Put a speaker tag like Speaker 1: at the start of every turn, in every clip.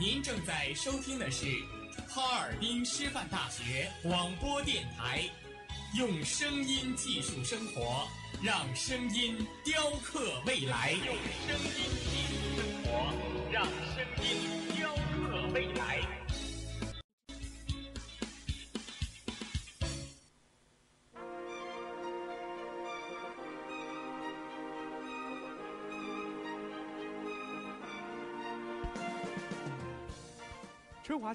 Speaker 1: 您正在收听的是哈尔滨师范大学广播电台，用声音技术生活，让声音雕刻未来。用声音技术生活，让声音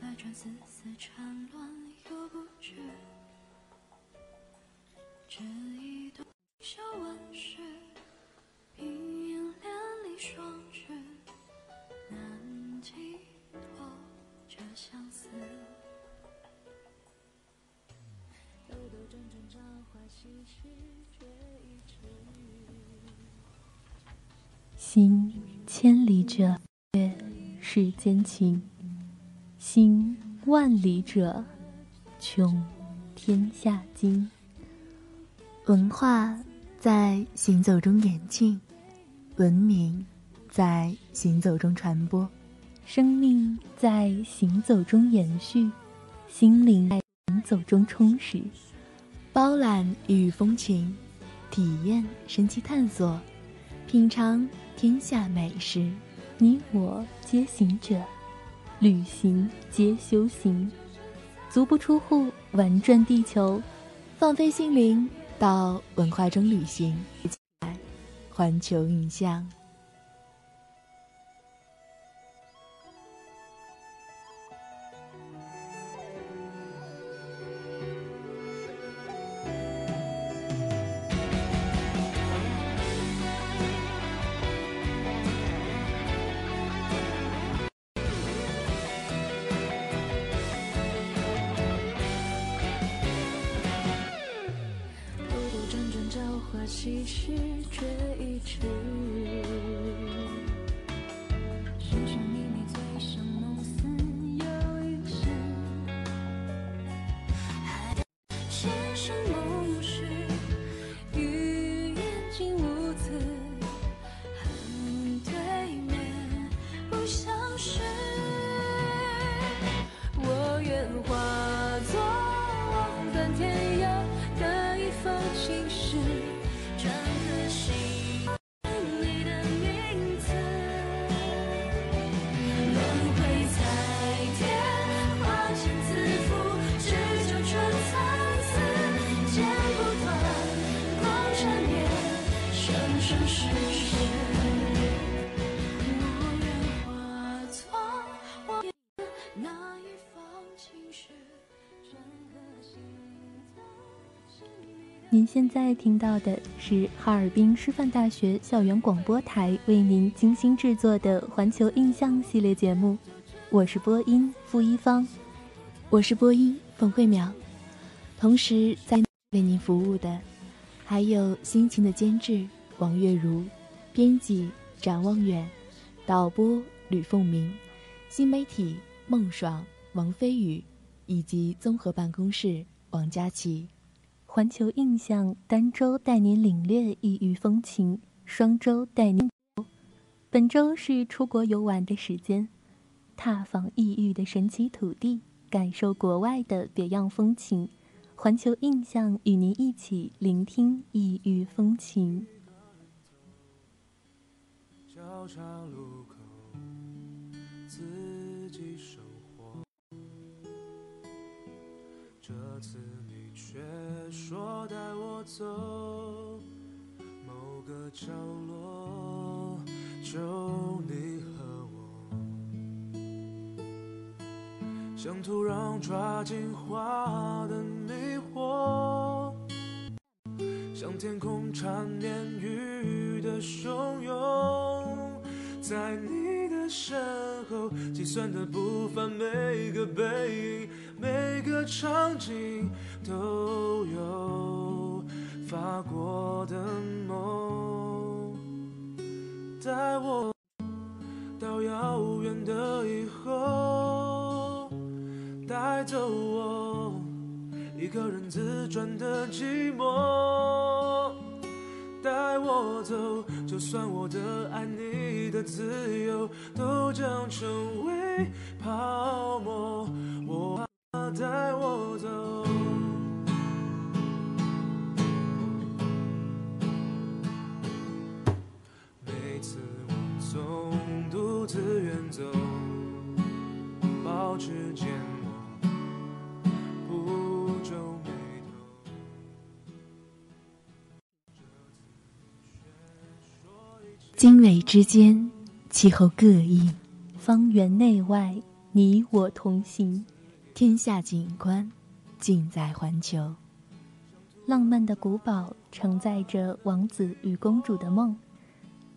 Speaker 2: 百转，丝丝缠乱，又不觉。这一段小万事，平烟连理双绝，难寄托这相思。兜兜转转，朝花夕拾，这一池。行千里者，阅世间情。行万里者，穷天下经。文化在行走中演进，文明在行走中传播，生命在行走中延续，心灵在行走中充实。包揽异域风情，体验神奇探索，品尝天下美食。你我皆行者。旅行皆修行，足不出户玩转地球，放飞心灵到文化中旅行。环球影像。
Speaker 3: 那一封情诗，篆刻心脏。
Speaker 2: 您现在听到的是哈尔滨师范大学校园广播台为您精心制作的《环球印象》系列节目，我是播音付一方，
Speaker 4: 我是播音冯慧淼，同时在为您服务的还有辛勤的监制王月如、编辑展望远、导播吕凤鸣、新媒体孟爽、王飞宇以及综合办公室王佳琪。
Speaker 2: 环球印象单周带您领略异域风情，双周带您。本周是出国游玩的时间，
Speaker 3: 踏访异域的神奇土地，感受国外的别样风情。环球印象与您一起聆听异域风情。
Speaker 5: 交叉路口，自自己生活。这次你却说带我走某个角落，就你和我，像土壤抓紧花的迷惑，像天空缠绵雨的汹涌，在你的身后，计算的步伐，每个背影，每个场景都有发过的梦，带我到遥远的以后，带走我一个人自转的寂寞。带我走，就算我的爱你的自由都将成为泡沫，我怕带我走。每次我总独自远走，保持坚
Speaker 4: 经纬之间，气候各异，
Speaker 3: 方圆内外，你我同行。
Speaker 4: 天下景观，尽在环球。
Speaker 3: 浪漫的古堡承载着王子与公主的梦，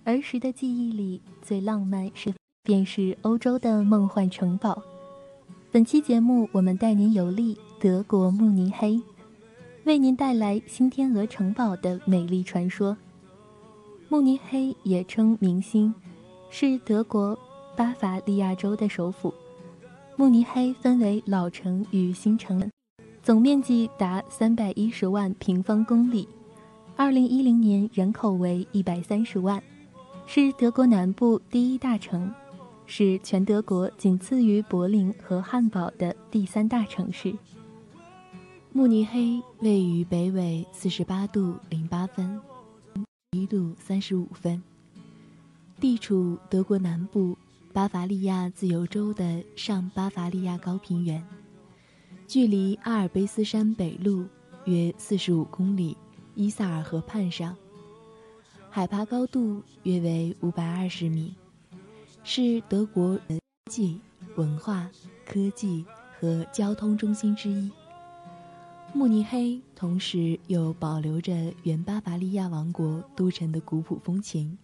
Speaker 3: 儿时的记忆里最浪漫是便是欧洲的梦幻城堡。本期节目，我们带您游历德国慕尼黑，为您带来新天鹅城堡的美丽传说。慕尼黑也称明星，是德国巴伐利亚州的首府。慕尼黑分为老城与新城，总面积达三百一十万平方公里。二零一零年人口为一百三十万，是德国南部第一大城，是全德国仅次于柏林和汉堡的第三大城市。
Speaker 4: 慕尼黑位于北纬四十八度零八分，一度三十五分，地处德国南部巴伐利亚自由州的上巴伐利亚高平原，距离阿尔卑斯山北麓约四十五公里，伊萨尔河畔上，海拔高度约为五百二十米，是德国人际、文化、科技和交通中心之一。慕尼黑同时又保留着原巴伐利亚王国都城的古朴风情，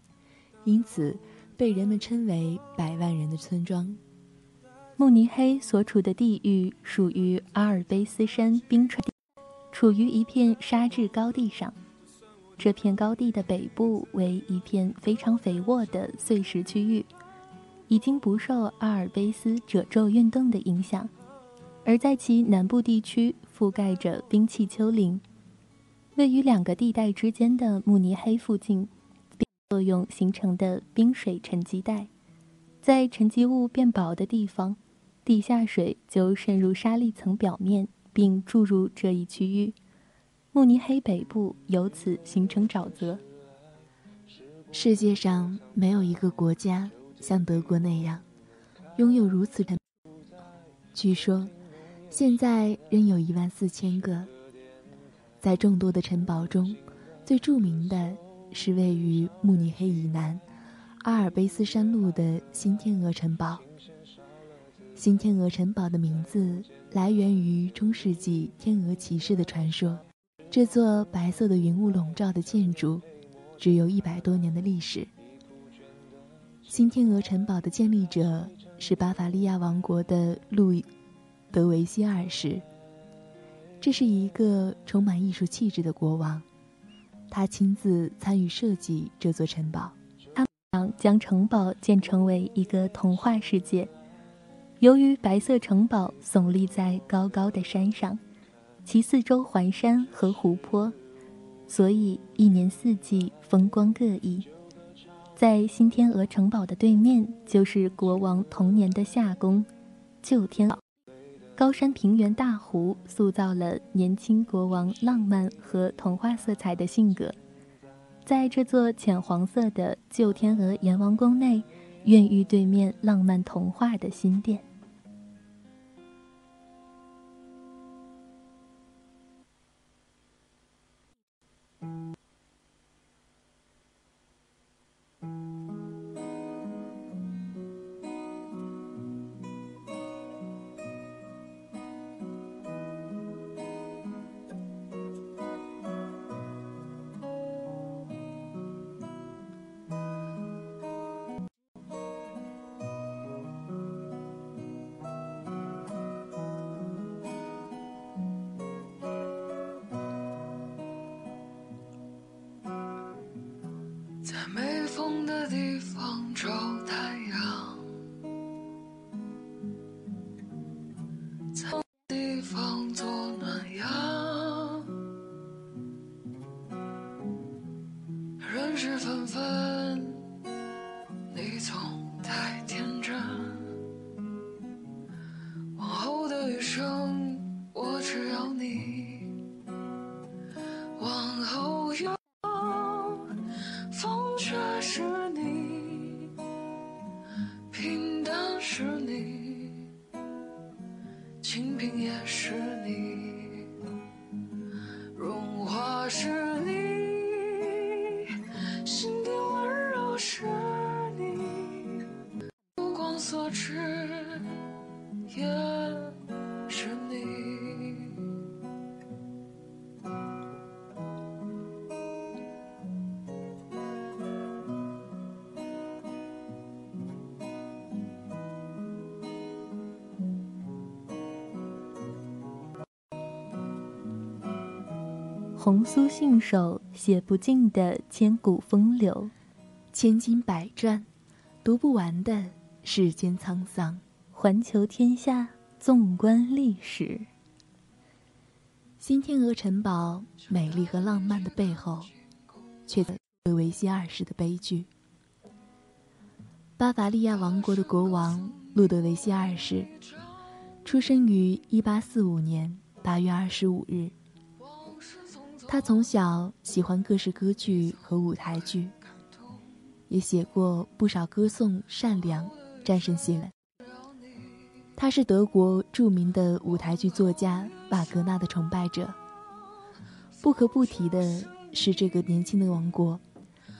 Speaker 4: 因此被人们称为“百万人的村庄”。
Speaker 3: 慕尼黑所处的地域属于阿尔卑斯山冰川，处于一片沙质高地上。这片高地的北部为一片非常肥沃的碎石区域，已经不受阿尔卑斯褶皱运动的影响。而在其南部地区覆盖着冰气丘陵，位于两个地带之间的慕尼黑附近，作用形成的冰水沉积带，在沉积物变薄的地方，地下水就渗入沙砾层表面，并注入这一区域，慕尼黑北部由此形成沼泽。
Speaker 4: 世界上没有一个国家像德国那样，拥有如此的。据说。现在仍有一万四千个。在众多的城堡中，最著名的是位于慕尼黑以南阿尔卑斯山麓的新天鹅城堡。新天鹅城堡的名字来源于中世纪天鹅骑士的传说。这座白色的云雾笼罩的建筑，只有一百多年的历史。新天鹅城堡的建立者是巴伐利亚王国的路易。德维希二世，这是一个充满艺术气质的国王，他亲自参与设计这座城堡。
Speaker 3: 他想将城堡建成为一个童话世界。由于白色城堡耸立在高高的山上，其四周环山和湖泊，所以一年四季风光各异。在新天鹅城堡的对面，就是国王童年的夏宫——旧天鹅。高山平原、大湖，塑造了年轻国王浪漫和童话色彩的性格。在这座浅黄色的旧天鹅阎王宫内，孕育对面浪漫童话的新殿。红酥信手，写不尽的千古风流，
Speaker 4: 千金百转，读不完的世间沧桑。
Speaker 3: 环球天下，纵观历史。
Speaker 4: 新天鹅城堡美丽和浪漫的背后，却在维希二世的悲剧。巴伐利亚王国的国王路德维希二世，出生于1845年8月25日。他从小喜欢各式歌剧和舞台剧，也写过不少歌颂善良、战胜邪恶。他是德国著名的舞台剧作家瓦格纳的崇拜者。不可不提的是，这个年轻的王国，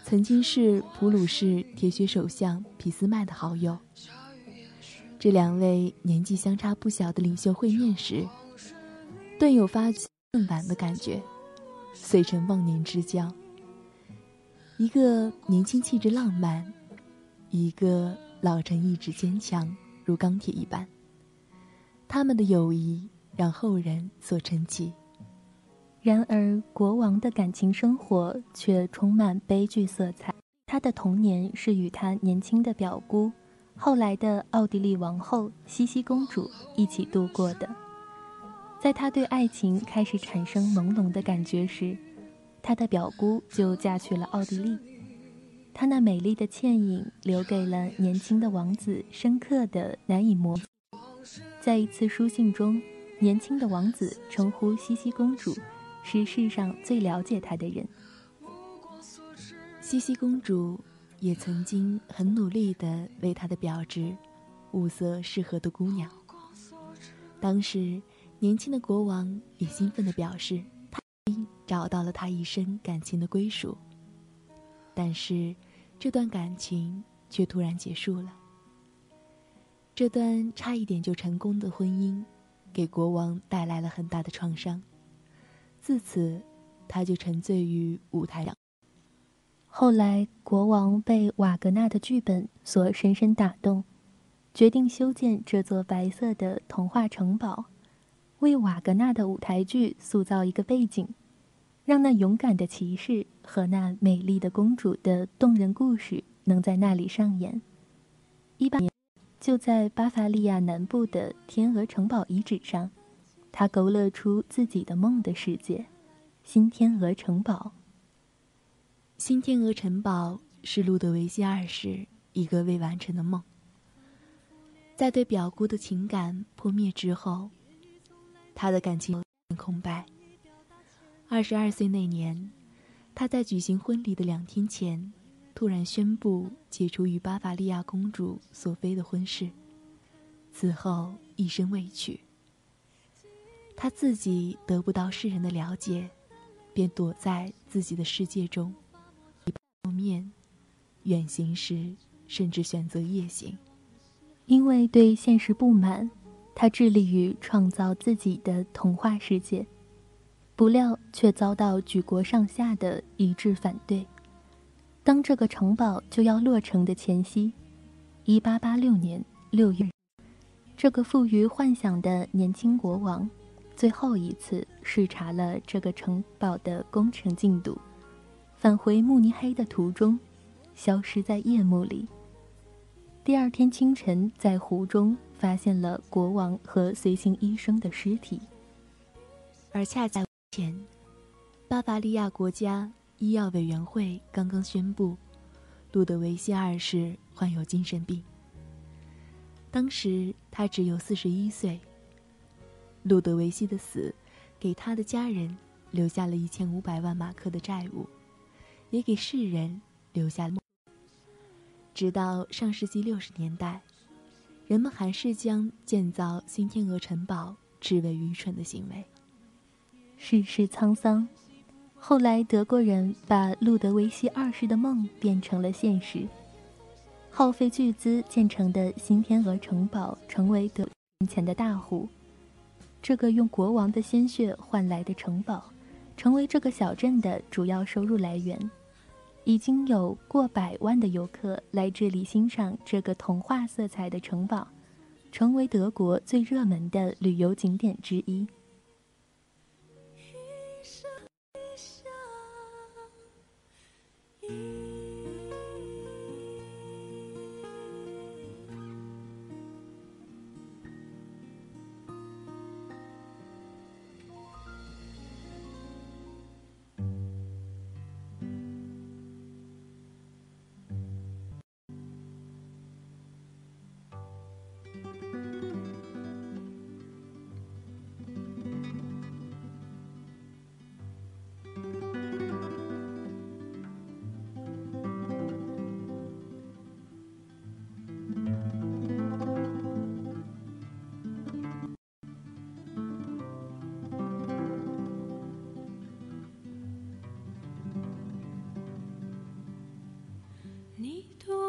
Speaker 4: 曾经是普鲁士铁血首相俾斯麦的好友。这两位年纪相差不小的领袖会面时，顿有发恨晚的感觉。遂成忘年之交。一个年轻气质浪漫，一个老成意志坚强，如钢铁一般。他们的友谊让后人所称奇。
Speaker 3: 然而，国王的感情生活却充满悲剧色彩。他的童年是与他年轻的表姑，后来的奥地利王后茜茜公主一起度过的。在他对爱情开始产生朦胧的感觉时，他的表姑就嫁去了奥地利。他那美丽的倩影留给了年轻的王子深刻的、难以磨。在一次书信中，年轻的王子称呼茜茜公主是世上最了解他的人。
Speaker 4: 茜茜公主也曾经很努力地为他的表侄物色适合的姑娘。当时。年轻的国王也兴奋地表示，他找到了他一生感情的归属。但是，这段感情却突然结束了。这段差一点就成功的婚姻，给国王带来了很大的创伤。自此，他就沉醉于舞台上。
Speaker 3: 后来，国王被瓦格纳的剧本所深深打动，决定修建这座白色的童话城堡。为瓦格纳的舞台剧塑造一个背景，让那勇敢的骑士和那美丽的公主的动人故事能在那里上演。一八年，就在巴伐利亚南部的天鹅城堡遗址上，他勾勒出自己的梦的世界——新天鹅城堡。
Speaker 4: 新天鹅城堡是路德维希二世一个未完成的梦。在对表姑的情感破灭之后，他的感情空白。二十二岁那年，他在举行婚礼的两天前，突然宣布解除与巴伐利亚公主索菲的婚事，此后一生未娶。他自己得不到世人的了解，便躲在自己的世界中，面远行时甚至选择夜行。
Speaker 3: 因为对现实不满，他致力于创造自己的童话世界，不料却遭到举国上下的一致反对。当这个城堡就要落成的前夕，一八八六年六月，这个富于幻想的年轻国王。最后一次视察了这个城堡的工程进度，返回慕尼黑的途中，消失在夜幕里。第二天清晨，在湖中发现了国王和随行医生的尸体。
Speaker 4: 而恰在前，巴伐利亚国家医药委员会刚刚宣布，路德维希二世患有精神病。当时他只有四十一岁。路德维希的死，给他的家人留下了一千五百万马克的债务，也给世人留下了。直到上世纪六十年代，人们还是将建造新天鹅城堡视为愚蠢的行为。
Speaker 3: 世事沧桑，后来德国人把路德维希二世的梦变成了现实，耗费巨资建成的新天鹅城堡成为德前的大户。这个用国王的鲜血换来的城堡，成为这个小镇的主要收入来源。已经有过百万的游客来这里欣赏这个童话色彩的城堡，成为德国最热门的旅游景点之一。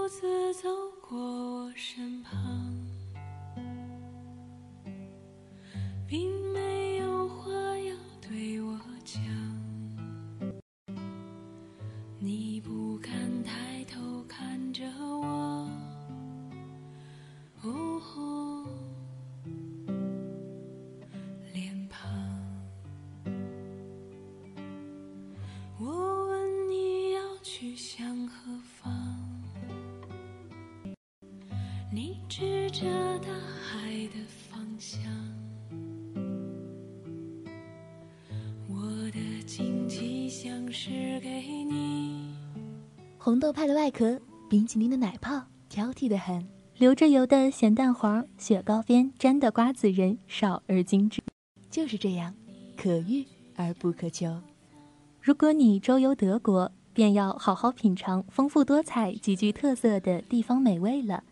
Speaker 2: 自走过我身旁，着大海的方向，我的惊奇像是给你。
Speaker 4: 红豆派的外壳，冰淇淋的奶泡，挑剔的很。
Speaker 3: 流着油的咸蛋黄，雪糕边沾的瓜子仁，少而精致。
Speaker 4: 就是这样，可遇而不可求。
Speaker 3: 如果你周游德国，便要好好品尝丰富多彩、极具特色的地方美味了。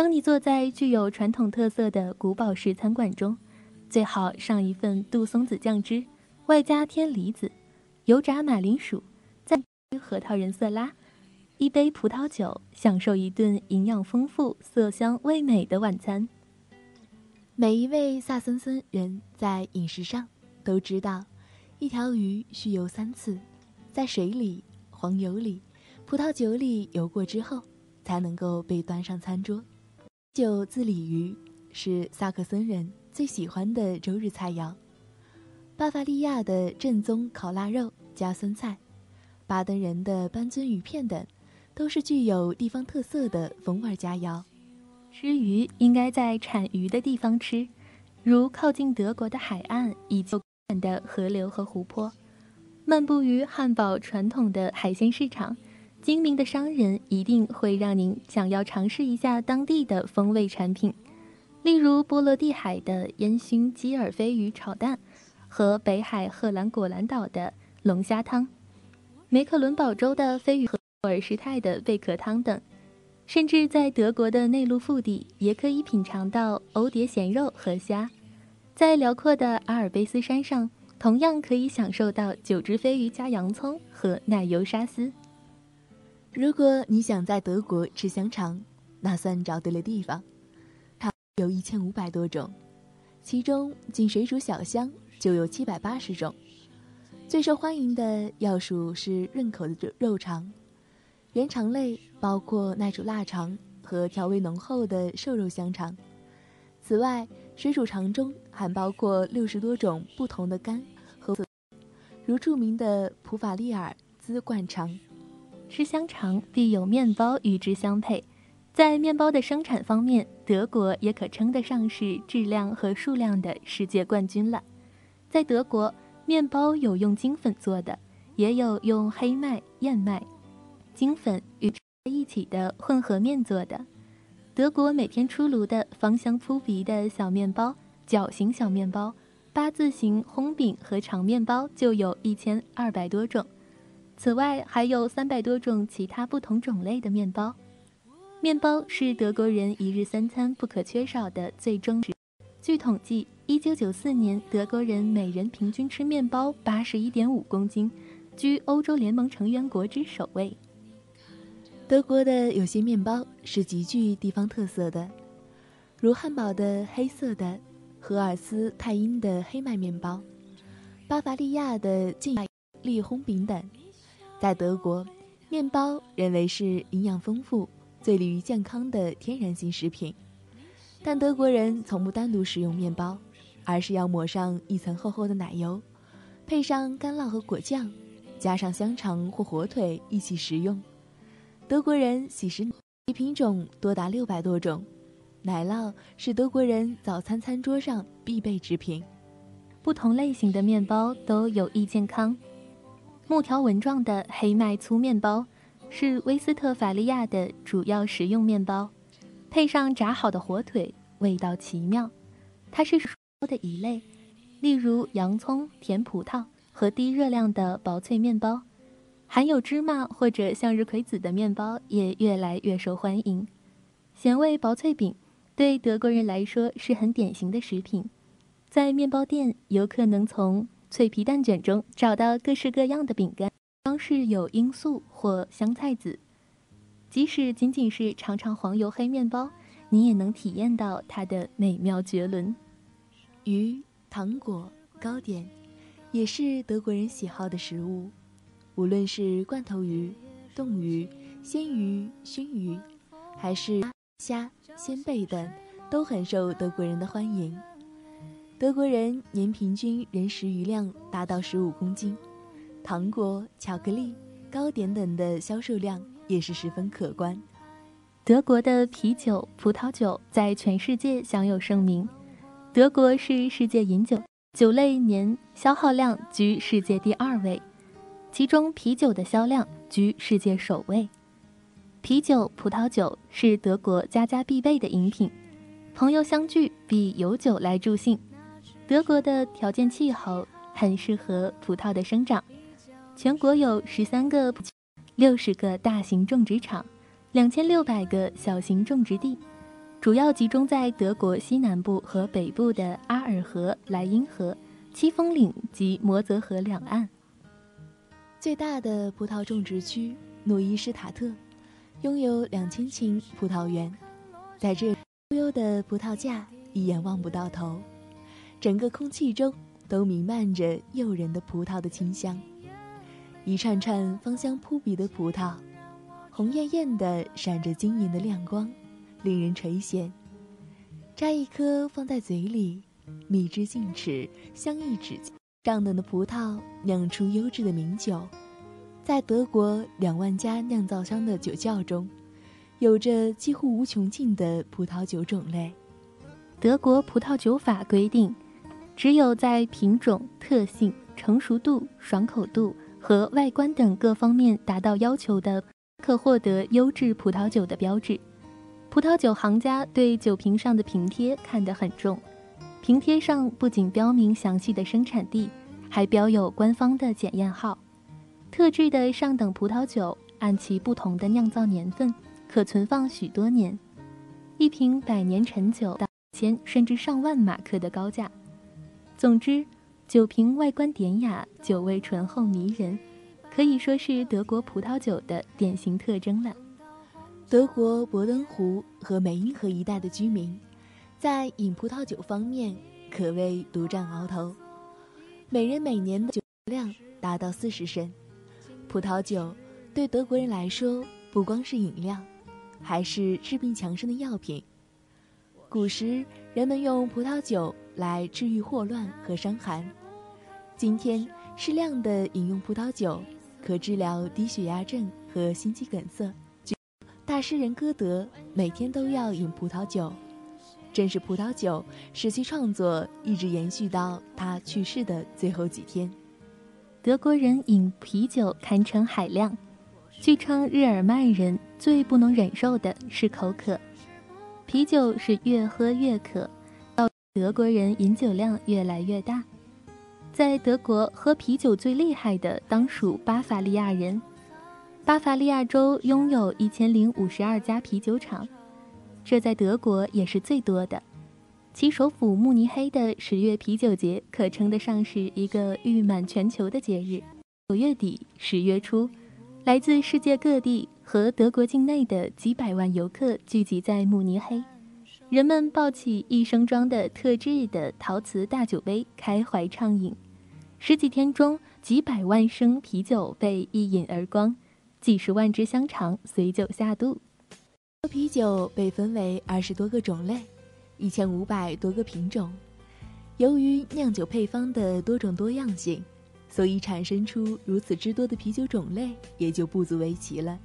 Speaker 3: 当你坐在具有传统特色的古堡式餐馆中，最好上一份杜松子酱汁，外加天梨子、油炸马铃薯，再核桃仁色拉，一杯葡萄酒，享受一顿营养丰富、色香味美的晚餐。
Speaker 4: 每一位萨森森人在饮食上都知道，一条鱼需游三次，在水里、黄油里、葡萄酒里游过之后，才能够被端上餐桌。酒自鲤鱼是萨克森人最喜欢的周日菜肴，巴伐利亚的正宗烤腊肉加酸菜，巴登人的斑尊鱼片等，都是具有地方特色的风味佳肴。
Speaker 3: 吃鱼应该在产鱼的地方吃，如靠近德国的海岸以及的河流和湖泊。漫步于汉堡传统的海鲜市场，精明的商人一定会让您想要尝试一下当地的风味产品，例如波罗的海的烟熏基尔飞鱼炒蛋，和北海赫兰果兰岛的龙虾汤，梅克伦堡州的飞鱼和沃尔施泰的贝壳汤等，甚至在德国的内陆腹地也可以品尝到欧蝶咸肉和虾，在辽阔的阿尔卑斯山上，同样可以享受到九只飞鱼加洋葱和奶油沙司。
Speaker 4: 如果你想在德国吃香肠，那算找对了地方。它有一千五百多种，其中仅水煮小香就有七百八十种。最受欢迎的要数是润口的肉肠，原肠类包括耐煮腊肠和调味浓厚的瘦肉香肠。此外，水煮肠中还包括六十多种不同的肝和，如著名的普法利尔兹灌肠。
Speaker 3: 吃香肠必有面包与之相配，在面包的生产方面，德国也可称得上是质量和数量的世界冠军了。在德国，面包有用精粉做的，也有用黑麦、燕麦、精粉与在一起的混合面做的。德国每天出炉的芳香扑鼻的小面包、角形小面包、八字形烘饼和长面包就有一千二百多种。此外，还有三百多种其他不同种类的面包。面包是德国人一日三餐不可缺少的最终值。据统计，一九九四年，德国人每人平均吃面包八十一点五公斤，居欧洲联盟成员国之首位。
Speaker 4: 德国的有些面包是极具地方特色的，如汉堡的黑色的、荷尔斯泰因的黑麦面包、巴伐利亚的劲力烘饼等。在德国，面包认为是营养丰富、最利于健康的天然性食品，但德国人从不单独食用面包，而是要抹上一层厚厚的奶油，配上干酪和果酱，加上香肠或火腿一起食用。德国人喜食其品种多达六百多种，奶酪是德国人早餐餐桌上必备之品。
Speaker 3: 不同类型的面包都有益健康。木条纹状的黑麦粗面包是威斯特法利亚的主要食用面包，配上炸好的火腿，味道奇妙。它是说的一类，例如洋葱、甜葡萄和低热量的薄脆面包。含有芝麻或者向日葵籽的面包也越来越受欢迎。咸味薄脆饼对德国人来说是很典型的食品，在面包店，游客能从脆皮蛋卷中找到各式各样的饼干，装饰有罂粟或香菜籽。即使仅仅是尝尝黄油黑面包，你也能体验到它的美妙绝伦。
Speaker 4: 鱼、糖果、糕点，也是德国人喜好的食物。无论是罐头鱼、冻鱼、鲜鱼、熏鱼，还是虾、鲜贝等，都很受德国人的欢迎。德国人年平均人食鱼量达到十五公斤，糖果、巧克力、糕点等的销售量也是十分可观。
Speaker 3: 德国的啤酒、葡萄酒在全世界享有盛名，德国是世界饮酒酒类年消耗量居世界第二位，其中啤酒的销量居世界首位。啤酒、葡萄酒是德国家家必备的饮品，朋友相聚必有酒来助兴。德国的条件气候很适合葡萄的生长，全国有十三个、六十个大型种植场，两千六百个小型种植地，主要集中在德国西南部和北部的阿尔河、莱茵河、戚风岭及摩泽河两岸。
Speaker 4: 最大的葡萄种植区诺伊施塔特，拥有两千顷葡萄园，在这悠悠的葡萄架一眼望不到头。整个空气中都弥漫着诱人的葡萄的清香，一串串芳香扑鼻的葡萄，红艳艳的，闪着晶莹的亮光，令人垂涎。摘一颗放在嘴里，蜜汁尽齿，香溢指尖。上等的葡萄酿出优质的名酒，在德国两万家酿造商的酒窖中，有着几乎无穷尽的葡萄酒种类。
Speaker 3: 德国葡萄酒法规定。只有在品种特性、成熟度、爽口度和外观等各方面达到要求的可获得优质葡萄酒的标志。葡萄酒行家对酒瓶上的瓶贴看得很重，瓶贴上不仅标明详细的生产地，还标有官方的检验号。特制的上等葡萄酒按其不同的酿造年份，可存放许多年。一瓶百年陈酒到千甚至上万马克的高价。总之，酒瓶外观典雅，酒味醇厚迷人，可以说是德国葡萄酒的典型特征了。
Speaker 6: 德国伯登湖和美因河一带的居民，在饮葡萄酒方面可谓独占鳌头，每人每年的酒量达到四十升。葡萄酒对德国人来说，不光是饮料，还是治病强身的药品。古时人们用葡萄酒来治愈霍乱和伤寒，今天适量的饮用葡萄酒可治疗低血压症和心肌梗塞。大诗人歌德每天都要饮葡萄酒，正是葡萄酒使其创作一直延续到他去世的最后几天。
Speaker 3: 德国人饮啤酒堪称海量，据称日耳曼人最不能忍受的是口渴，啤酒是越喝越渴，德国人饮酒量越来越大。在德国喝啤酒最厉害的当属巴伐利亚人。巴伐利亚州拥有一千零五十二家啤酒厂，这在德国也是最多的。其首府慕尼黑的十月啤酒节可称得上是一个誉满全球的节日。九月底、十月初，来自世界各地和德国境内的几百万游客聚集在慕尼黑，人们抱起一升装的特制的陶瓷大酒杯，开怀畅饮。十几天中，几百万升啤酒被一饮而光。几十万支香肠随酒下肚，
Speaker 6: 啤酒被分为二十多个种类，一千五百多个品种。由于酿酒配方的多种多样性，所以产生出如此之多的啤酒种类也就不足为奇了。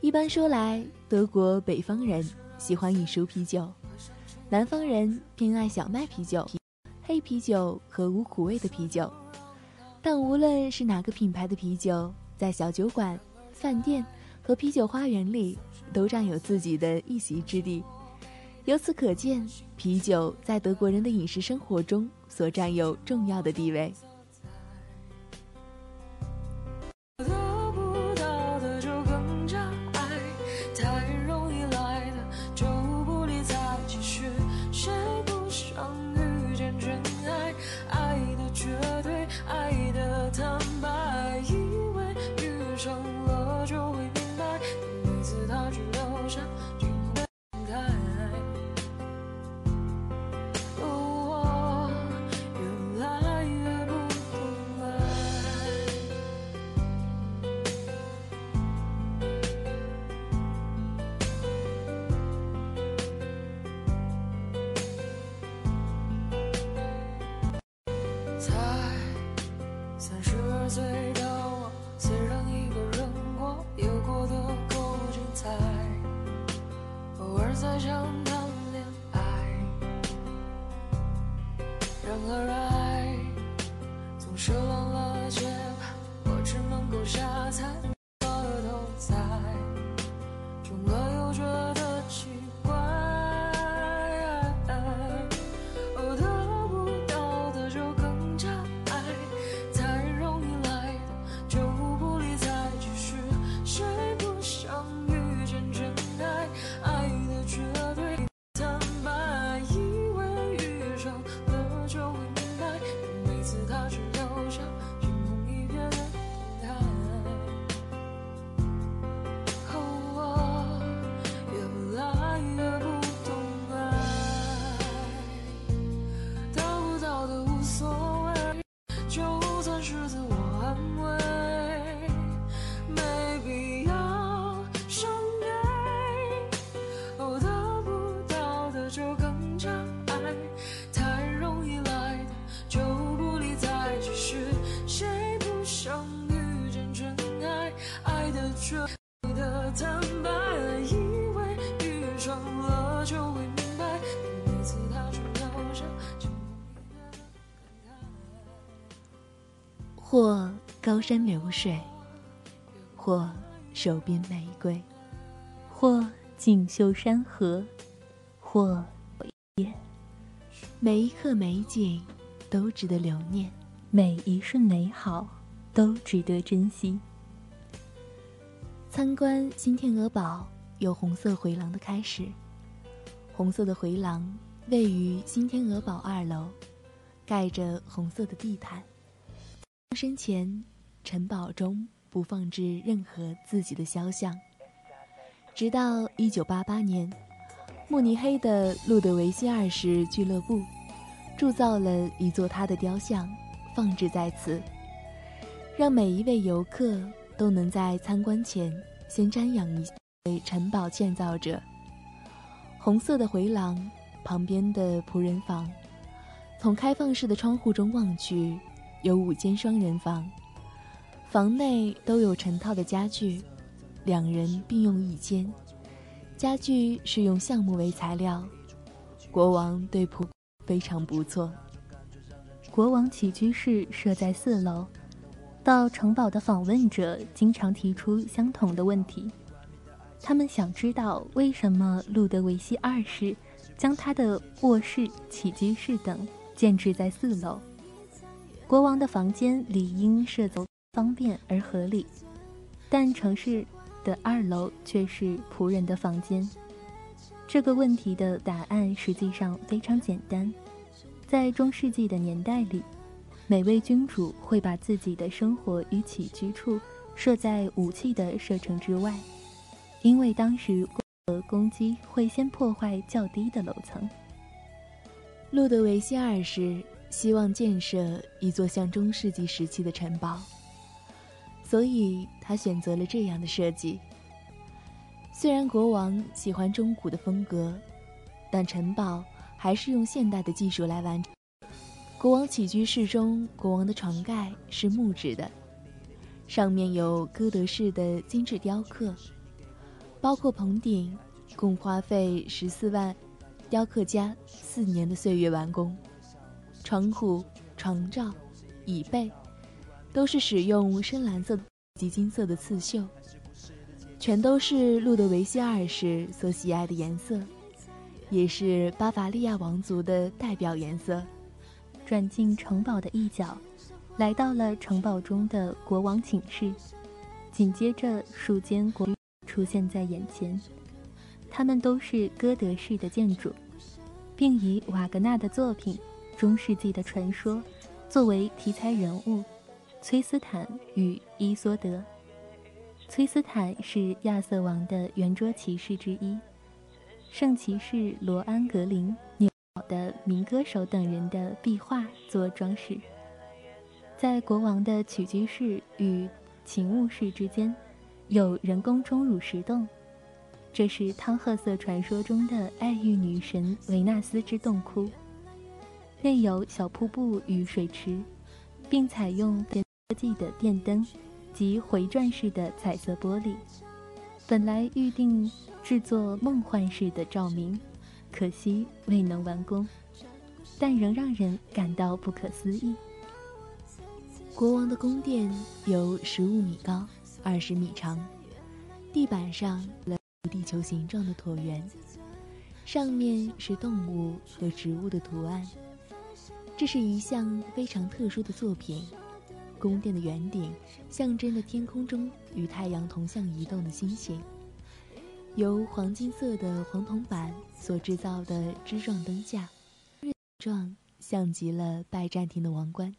Speaker 6: 一般说来，德国北方人喜欢饮熟啤酒，南方人偏爱小麦啤酒、黑啤酒和无苦味的啤酒。但无论是哪个品牌的啤酒，在小酒馆。饭店和啤酒花园里都占有自己的一席之地，由此可见，啤酒在德国人的饮食生活中所占有重要的地位。或山流水，或
Speaker 4: 手边玫瑰，
Speaker 3: 或锦绣山河，或夜，
Speaker 4: 每一刻美景都值得留念，
Speaker 3: 每一瞬美好都值得珍惜。
Speaker 4: 参观新天鹅堡有红色回廊的开始，红色的回廊位于新天鹅堡二楼，盖着红色的地毯。生前，城堡中不放置任何自己的肖像。直到1988年，慕尼黑的路德维希二世俱乐部铸造了一座他的雕像，放置在此，让每一位游客。都能在参观前先瞻仰一位城堡建造者。红色的回廊旁边的仆人房，从开放式的窗户中望去，有五间双人房，房内都有成套的家具，两人并用一间。家具是用橡木为材料。国王对仆非常不错。
Speaker 3: 国王起居室设在四楼。到城堡的访问者经常提出相同的问题，他们想知道为什么路德维希二世将他的卧室、起居室等建置在四楼。国王的房间理应设在方便而合理，但城市的二楼却是仆人的房间。这个问题的答案实际上非常简单，在中世纪的年代里。每位君主会把自己的生活与起居处设在武器的射程之外，因为当时攻击会先破坏较低的楼层。
Speaker 4: 路德维希二世希望建设一座像中世纪时期的城堡，所以他选择了这样的设计。虽然国王喜欢中古的风格，但城堡还是用现代的技术来完成。国王起居室中，国王的床盖是木质的，上面有哥德式的精致雕刻，包括棚顶，共花费十四万雕刻家四年的岁月完工。窗户、床罩、椅背，都是使用深蓝色及金色的刺绣，全都是路德维希二世所喜爱的颜色，也是巴伐利亚王族的代表颜色。
Speaker 3: 转进城堡的一角，来到了城堡中的国王寝室。紧接着，数间国出现在眼前，他们都是哥德式的建筑，并以瓦格纳的作品《中世纪的传说》作为题材人物。崔斯坦与伊索德。崔斯坦是亚瑟王的圆桌骑士之一，圣骑士罗安格林。的民歌手等人的壁画做装饰，在国王的起居室与勤务室之间，有人工钟乳石洞，这是汤褐色传说中的爱欲女神维纳斯之洞窟，内有小瀑布与水池，并采用科技的电灯及回转式的彩色玻璃，本来预定制作梦幻式的照明。可惜未能完工，但仍让人感到不可思议。
Speaker 4: 国王的宫殿有十五米高，二十米长，地板上了地球形状的椭圆，上面是动物和植物的图案。这是一项非常特殊的作品。宫殿的圆顶象征着天空中与太阳同向移动的星星。由黄金色的黄铜板所制造的枝状灯架，状像极了拜占庭的王冠。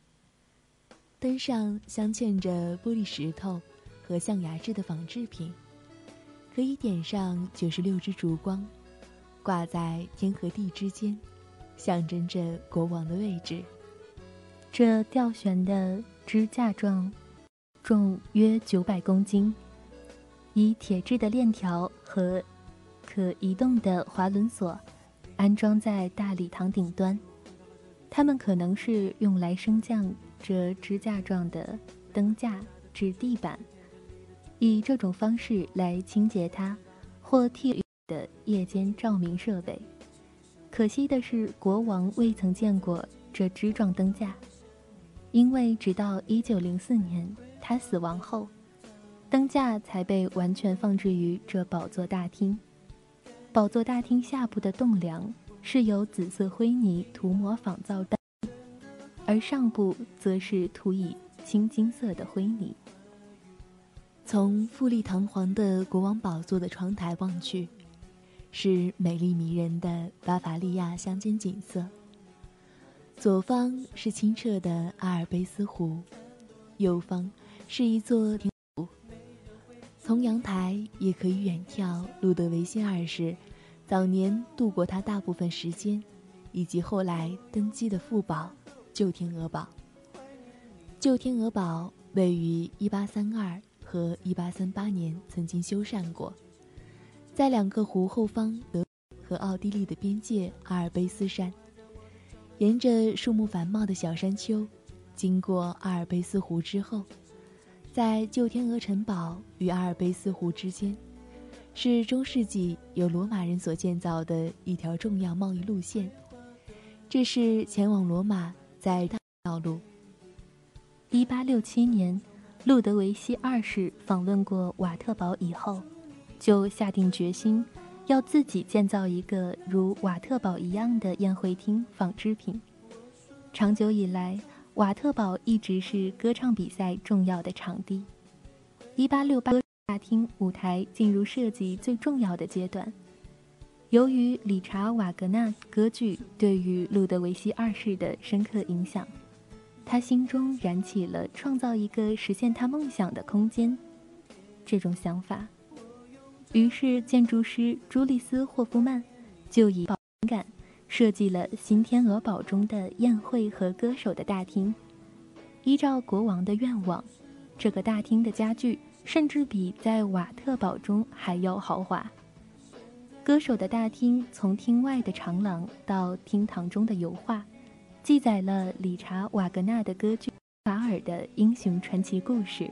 Speaker 4: 灯上镶嵌着玻璃石头和象牙制的仿制品，可以点上九十六支烛光，挂在天和地之间，象征着国王的位置。
Speaker 3: 这吊悬的支架状，重约九百公斤。以铁质的链条和可移动的滑轮锁安装在大礼堂顶端，它们可能是用来升降这支架状的灯架至地板，以这种方式来清洁它或替的夜间照明设备。可惜的是，国王未曾见过这支状灯架，因为直到1904年他死亡后。灯架才被完全放置于这宝座大厅。宝座大厅下部的栋梁是由紫色灰泥涂抹仿造的，而上部则是涂以青金色的灰泥。
Speaker 4: 从富丽堂皇的国王宝座的窗台望去，是美丽迷人的巴伐利亚乡间景色。左方是清澈的阿尔卑斯湖，右方是一座亭。从阳台也可以远眺路德维希二世早年度过他大部分时间，以及后来登基的富堡旧天鹅堡。旧天鹅堡位于1832和1838年曾经修缮过，在两个湖后方德和奥地利的边界阿尔卑斯山。沿着树木繁茂的小山丘，经过阿尔卑斯湖之后，在旧天鹅城堡与阿尔卑斯湖之间，是中世纪由罗马人所建造的一条重要贸易路线。这是前往罗马在大道路。
Speaker 3: 一八六七年，路德维希二世访问过瓦特堡以后，就下定决心。要自己建造一个如瓦特堡一样的宴会厅纺织品。长久以来，瓦特堡一直是歌唱比赛重要的场地。一八六八大厅舞台进入设计最重要的阶段。由于理查瓦格纳歌剧对于路德维希二世的深刻影响，他心中燃起了创造一个实现他梦想的空间这种想法。于是，建筑师朱利斯·霍夫曼就以灵感设计了新天鹅堡中的宴会和歌手的大厅。依照国王的愿望，这个大厅的家具甚至比在瓦特堡中还要豪华。歌手的大厅从厅外的长廊到厅堂中的油画，记载了理查·瓦格纳的歌剧《法尔》的英雄传奇故事。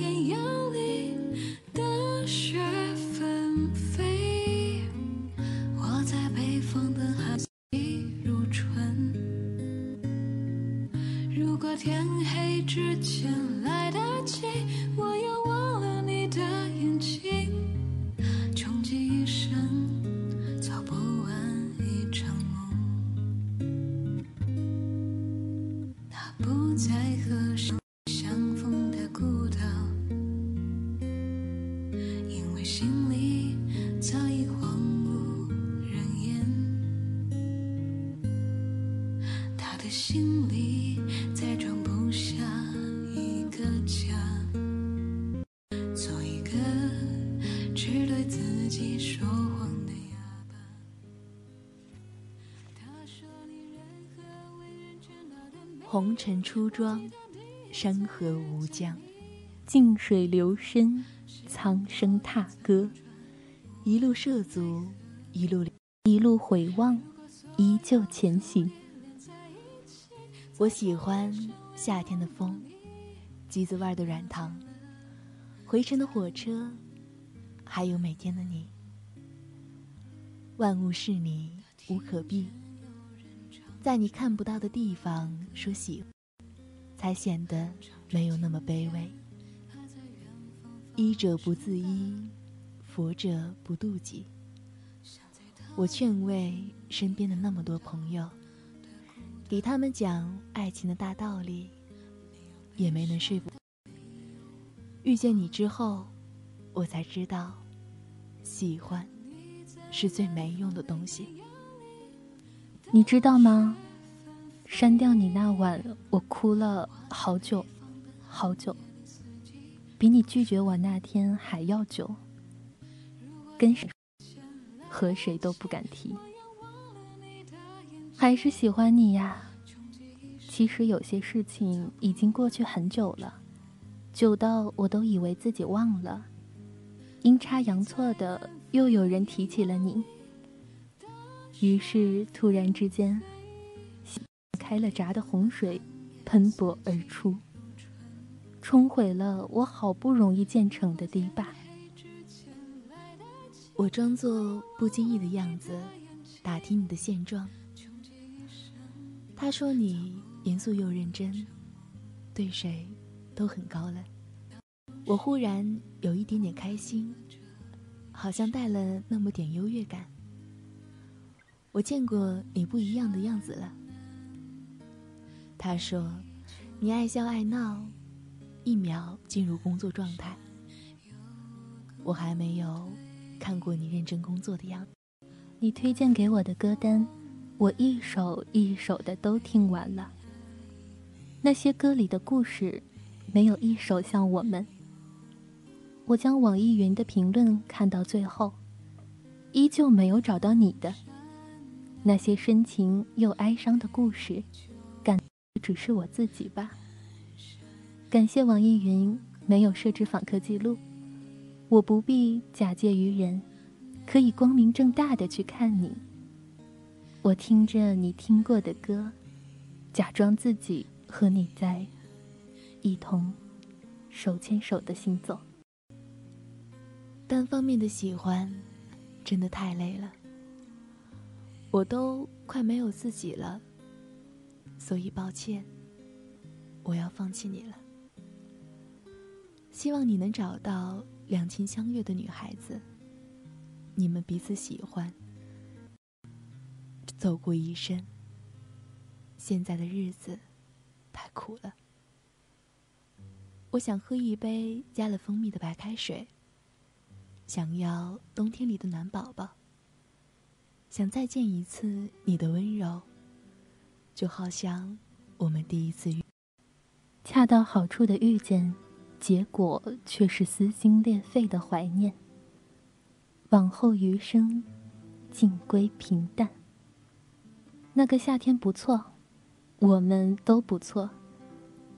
Speaker 2: 方的艳阳里，大雪纷飞；我在北方的寒季如春。如果天黑之前来得及，我要忘了你的眼睛，穷极一生
Speaker 4: 红尘出庄。山河无疆，
Speaker 3: 静水流深，苍生踏歌，
Speaker 4: 一路涉足，一路
Speaker 3: 一路回望，依旧前行。
Speaker 4: 我喜欢夏天的风，橘子味的软糖，回程的火车，还有每天的你。万物是你，无可避，在你看不到的地方说喜欢。才显得没有那么卑微。医者不自医，佛者不妒己。我劝慰身边的那么多朋友，给他们讲爱情的大道理，也没能说服。遇见你之后，我才知道，喜欢是最没用的东西。
Speaker 3: 你知道吗？删掉你那晚，我哭了好久，好久，比你拒绝我那天还要久。跟谁和谁都不敢提，还是喜欢你呀。其实有些事情已经过去很久了，久到我都以为自己忘了。阴差阳错的，又有人提起了你。于是，突然之间，开了闸的洪水喷薄而出，冲毁了我好不容易建成的堤坝。
Speaker 4: 我装作不经意的样子，打听你的现状。他说你严肃又认真，对谁都很高冷。我忽然有一点点开心，好像带了那么点优越感。我见过你不一样的样子了。他说：“你爱笑爱闹，一秒进入工作状态。”我还没有看过你认真工作的样子。
Speaker 3: 你推荐给我的歌单，我一首一首的都听完了。那些歌里的故事，没有一首像我们。我将网易云的评论看到最后，依旧没有找到你的。那些深情又哀伤的故事，感只是我自己吧。感谢网易云没有设置访客记录，我不必假借于人，可以光明正大的去看你。我听着你听过的歌，假装自己和你在一同手牵手的行走。
Speaker 4: 单方面的喜欢，真的太累了。我都快没有自己了，所以抱歉，我要放弃你了。希望你能找到两情相悦的女孩子，你们彼此喜欢，走过一生。现在的日子太苦了，我想喝一杯加了蜂蜜的白开水，想要冬天里的暖宝宝。想再见一次你的温柔，就好像我们第一次遇，
Speaker 3: 恰到好处的遇见，结果却是撕心裂肺的怀念。往后余生，尽归平淡。那个夏天不错，我们都不错。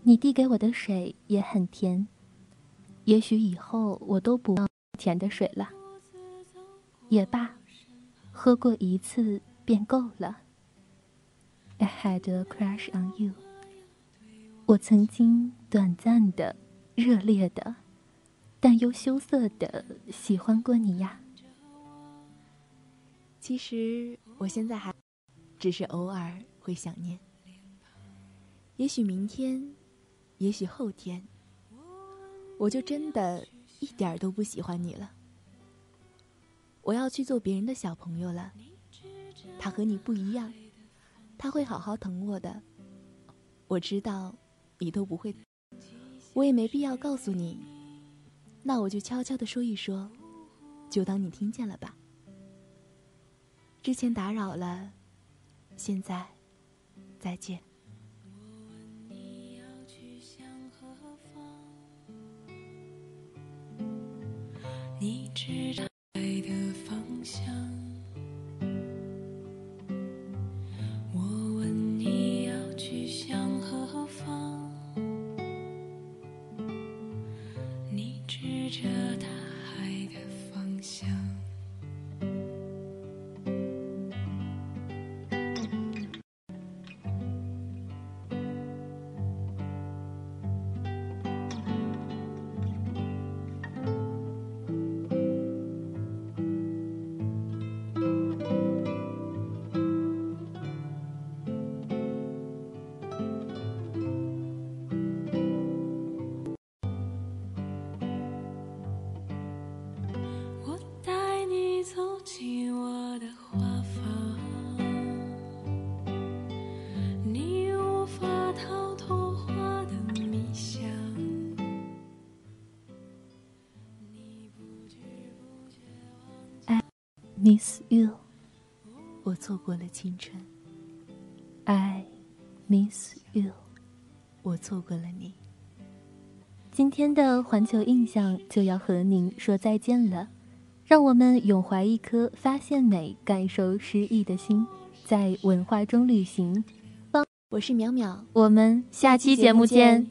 Speaker 3: 你递给我的水也很甜，也许以后我都不要甜的水了，也罢。喝过一次便够了。I had a crush on you。我曾经短暂的、热烈的，但又羞涩的喜欢过你呀。
Speaker 4: 其实我现在还，只是偶尔会想念。也许明天，也许后天，我就真的一点儿都不喜欢你了。我要去做别人的小朋友了，他和你不一样，他会好好疼我的。我知道，你都不会，我也没必要告诉你。那我就悄悄的说一说，就当你听见了吧。之前打扰了，现在再见。
Speaker 3: Miss you，
Speaker 4: 我错过了青春。
Speaker 3: I miss you。
Speaker 4: 我错过了你。
Speaker 3: 今天的环球印象就要和您说再见了，让我们永怀一颗发现美、感受诗意的心，在文化中旅行。
Speaker 4: 我是淼淼，
Speaker 3: 我们下期节目见。